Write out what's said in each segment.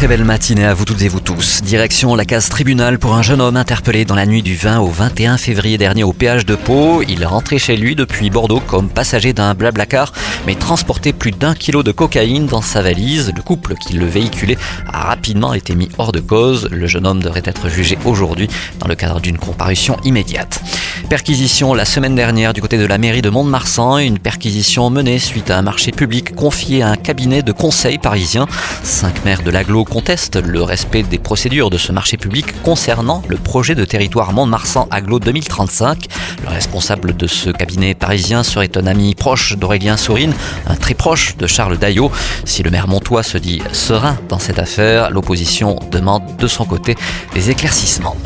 Très belle matinée à vous toutes et vous tous. Direction la case tribunal pour un jeune homme interpellé dans la nuit du 20 au 21 février dernier au péage de Pau. Il rentrait chez lui depuis Bordeaux comme passager d'un blablacar, mais transportait plus d'un kilo de cocaïne dans sa valise. Le couple qui le véhiculait a rapidement été mis hors de cause. Le jeune homme devrait être jugé aujourd'hui dans le cadre d'une comparution immédiate. Perquisition la semaine dernière du côté de la mairie de Mont-de-Marsan, une perquisition menée suite à un marché public confié à un cabinet de conseil parisien. Cinq maires de l'aglo contestent le respect des procédures de ce marché public concernant le projet de territoire Mont-de-Marsan aglo 2035. Le responsable de ce cabinet parisien serait un ami proche d'Aurélien Sourine, un très proche de Charles Daillot. Si le maire montois se dit serein dans cette affaire, l'opposition demande de son côté des éclaircissements.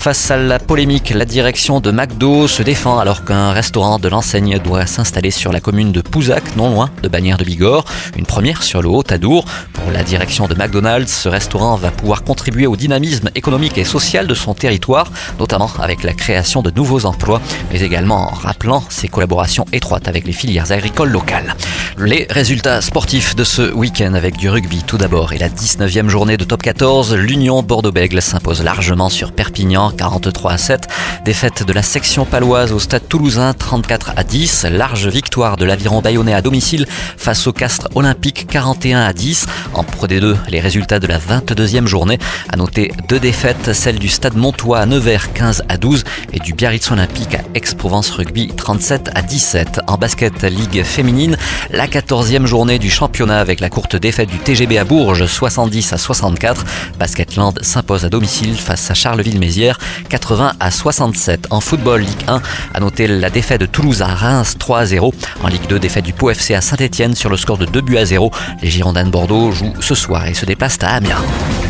Face à la polémique, la direction de McDo se défend alors qu'un restaurant de l'enseigne doit s'installer sur la commune de Pouzac, non loin de Bagnères de Bigorre. Une première sur le Haut-Adour. Pour la direction de McDonald's, ce restaurant va pouvoir contribuer au dynamisme économique et social de son territoire, notamment avec la création de nouveaux emplois, mais également en rappelant ses collaborations étroites avec les filières agricoles locales. Les résultats sportifs de ce week-end avec du rugby tout d'abord et la 19e journée de top 14, l'Union Bordeaux-Bègle s'impose largement sur Perpignan 43 à 7. Défaite de la section paloise au stade toulousain 34 à 10. Large victoire de l'aviron bayonnais à domicile face au Castres olympique 41 à 10. En Pro D2, les résultats de la 22e journée. À noter deux défaites, celle du stade Montois à Nevers 15 à 12 et du Biarritz olympique à Aix-Provence rugby 37 à 17. En basket Ligue féminine, la 14e journée du championnat avec la courte défaite du TGB à Bourges 70 à 64. Basketland s'impose à domicile face à Charleville-Mézières 80 à 67. En football, Ligue 1, à noter la défaite de Toulouse à Reims 3 à 0. En Ligue 2, défaite du Pau FC à Saint-Etienne sur le score de 2 buts à 0. Les Girondins de Bordeaux jouent ce soir et se déplacent 塔米尔。